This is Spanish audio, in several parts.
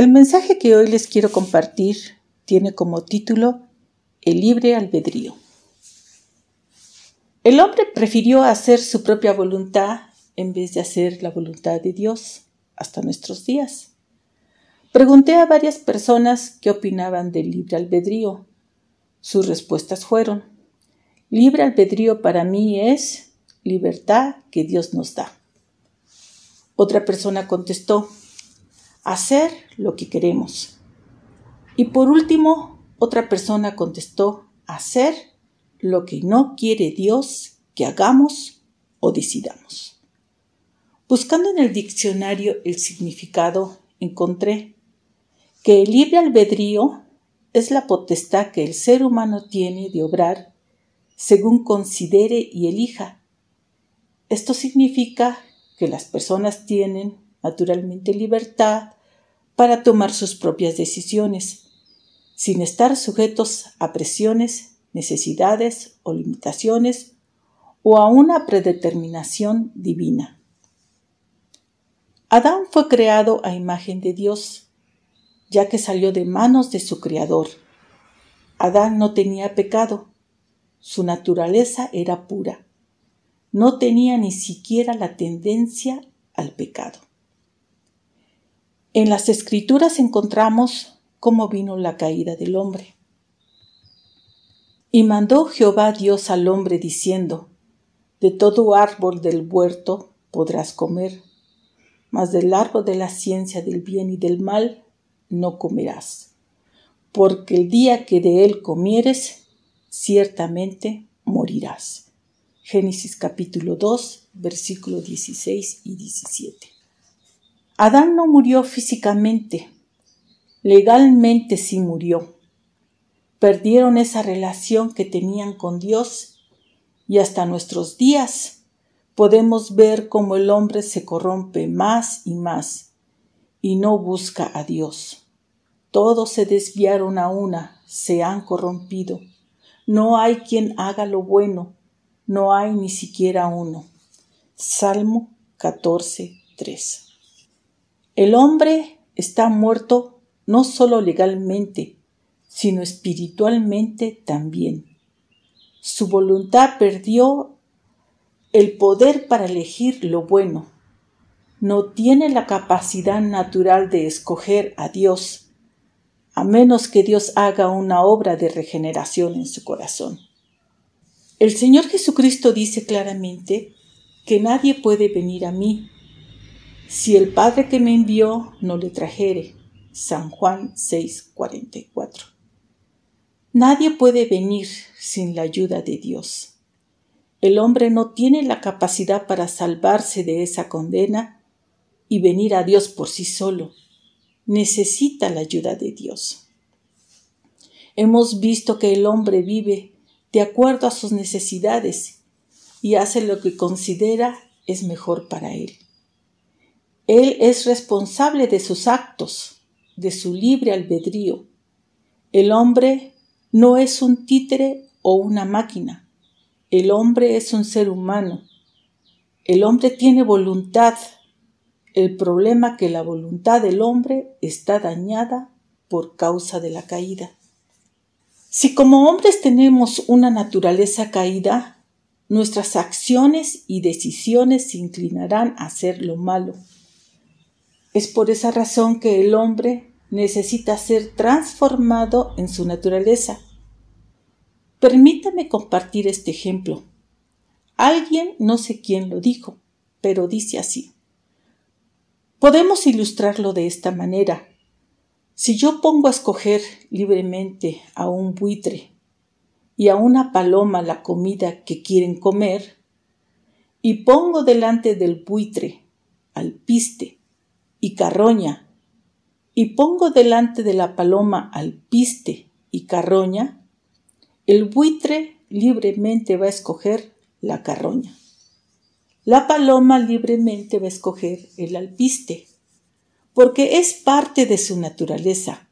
el mensaje que hoy les quiero compartir tiene como título El libre albedrío. El hombre prefirió hacer su propia voluntad en vez de hacer la voluntad de Dios hasta nuestros días. Pregunté a varias personas qué opinaban del libre albedrío. Sus respuestas fueron, libre albedrío para mí es libertad que Dios nos da. Otra persona contestó, hacer lo que queremos. Y por último, otra persona contestó, hacer lo que no quiere Dios que hagamos o decidamos. Buscando en el diccionario el significado, encontré que el libre albedrío es la potestad que el ser humano tiene de obrar según considere y elija. Esto significa que las personas tienen naturalmente libertad para tomar sus propias decisiones, sin estar sujetos a presiones, necesidades o limitaciones o a una predeterminación divina. Adán fue creado a imagen de Dios, ya que salió de manos de su Creador. Adán no tenía pecado, su naturaleza era pura, no tenía ni siquiera la tendencia al pecado. En las escrituras encontramos cómo vino la caída del hombre. Y mandó Jehová Dios al hombre diciendo, De todo árbol del huerto podrás comer, mas del árbol de la ciencia del bien y del mal no comerás, porque el día que de él comieres, ciertamente morirás. Génesis capítulo 2, versículos 16 y 17. Adán no murió físicamente, legalmente sí murió. Perdieron esa relación que tenían con Dios y hasta nuestros días podemos ver cómo el hombre se corrompe más y más y no busca a Dios. Todos se desviaron a una, se han corrompido. No hay quien haga lo bueno, no hay ni siquiera uno. Salmo 14, 3. El hombre está muerto no solo legalmente, sino espiritualmente también. Su voluntad perdió el poder para elegir lo bueno. No tiene la capacidad natural de escoger a Dios, a menos que Dios haga una obra de regeneración en su corazón. El Señor Jesucristo dice claramente que nadie puede venir a mí si el Padre que me envió no le trajere. San Juan 6:44. Nadie puede venir sin la ayuda de Dios. El hombre no tiene la capacidad para salvarse de esa condena y venir a Dios por sí solo. Necesita la ayuda de Dios. Hemos visto que el hombre vive de acuerdo a sus necesidades y hace lo que considera es mejor para él. Él es responsable de sus actos, de su libre albedrío. El hombre no es un títere o una máquina. El hombre es un ser humano. El hombre tiene voluntad. El problema que la voluntad del hombre está dañada por causa de la caída. Si como hombres tenemos una naturaleza caída, nuestras acciones y decisiones se inclinarán a hacer lo malo. Es por esa razón que el hombre necesita ser transformado en su naturaleza. Permítame compartir este ejemplo. Alguien, no sé quién lo dijo, pero dice así. Podemos ilustrarlo de esta manera. Si yo pongo a escoger libremente a un buitre y a una paloma la comida que quieren comer, y pongo delante del buitre al piste y carroña, y pongo delante de la paloma alpiste y carroña, el buitre libremente va a escoger la carroña. La paloma libremente va a escoger el alpiste, porque es parte de su naturaleza.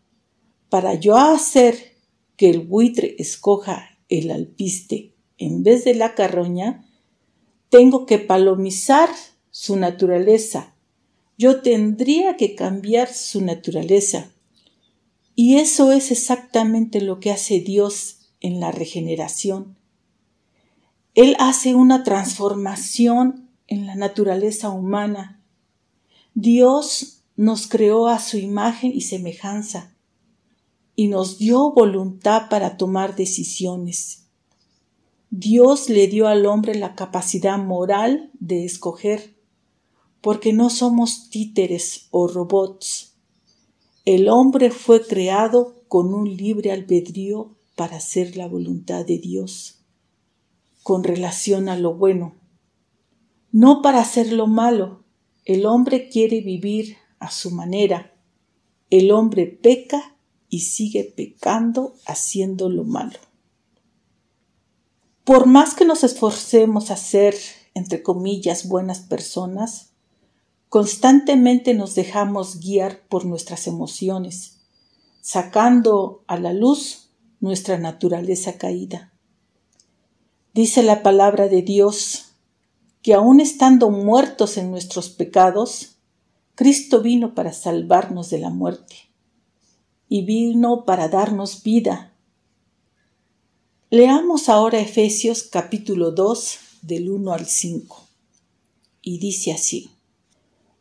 Para yo hacer que el buitre escoja el alpiste en vez de la carroña, tengo que palomizar su naturaleza. Yo tendría que cambiar su naturaleza. Y eso es exactamente lo que hace Dios en la regeneración. Él hace una transformación en la naturaleza humana. Dios nos creó a su imagen y semejanza y nos dio voluntad para tomar decisiones. Dios le dio al hombre la capacidad moral de escoger, porque no somos títeres o robots. El hombre fue creado con un libre albedrío para hacer la voluntad de Dios, con relación a lo bueno, no para hacer lo malo. El hombre quiere vivir a su manera. El hombre peca y sigue pecando haciendo lo malo. Por más que nos esforcemos a ser, entre comillas, buenas personas, constantemente nos dejamos guiar por nuestras emociones, sacando a la luz nuestra naturaleza caída. Dice la palabra de Dios que aun estando muertos en nuestros pecados, Cristo vino para salvarnos de la muerte y vino para darnos vida Leamos ahora Efesios capítulo 2 del 1 al 5. Y dice así,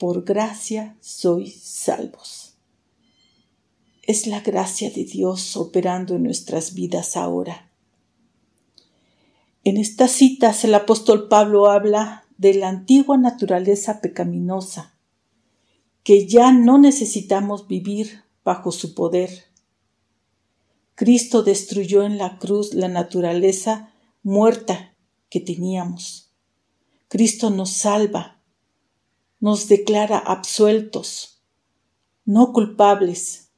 Por gracia sois salvos. Es la gracia de Dios operando en nuestras vidas ahora. En estas citas el apóstol Pablo habla de la antigua naturaleza pecaminosa, que ya no necesitamos vivir bajo su poder Cristo destruyó en la cruz la naturaleza muerta que teníamos. Cristo nos salva, nos declara absueltos, no culpables.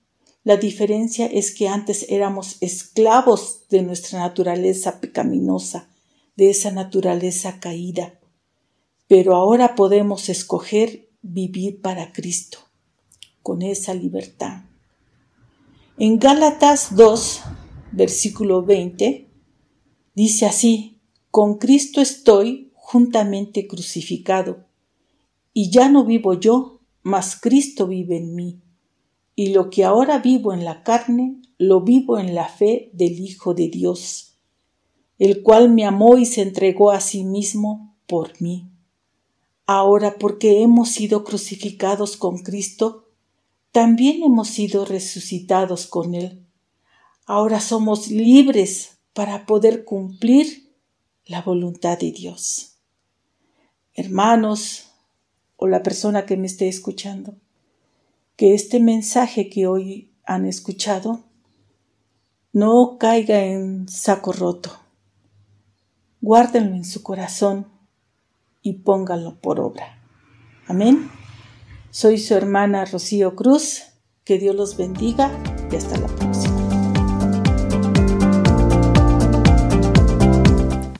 La diferencia es que antes éramos esclavos de nuestra naturaleza pecaminosa, de esa naturaleza caída, pero ahora podemos escoger vivir para Cristo, con esa libertad. En Gálatas 2, versículo 20, dice así, con Cristo estoy juntamente crucificado, y ya no vivo yo, mas Cristo vive en mí, y lo que ahora vivo en la carne, lo vivo en la fe del Hijo de Dios, el cual me amó y se entregó a sí mismo por mí. Ahora porque hemos sido crucificados con Cristo, también hemos sido resucitados con Él. Ahora somos libres para poder cumplir la voluntad de Dios. Hermanos, o la persona que me esté escuchando, que este mensaje que hoy han escuchado no caiga en saco roto. Guárdenlo en su corazón y pónganlo por obra. Amén. Soy su hermana Rocío Cruz. Que Dios los bendiga y hasta la próxima.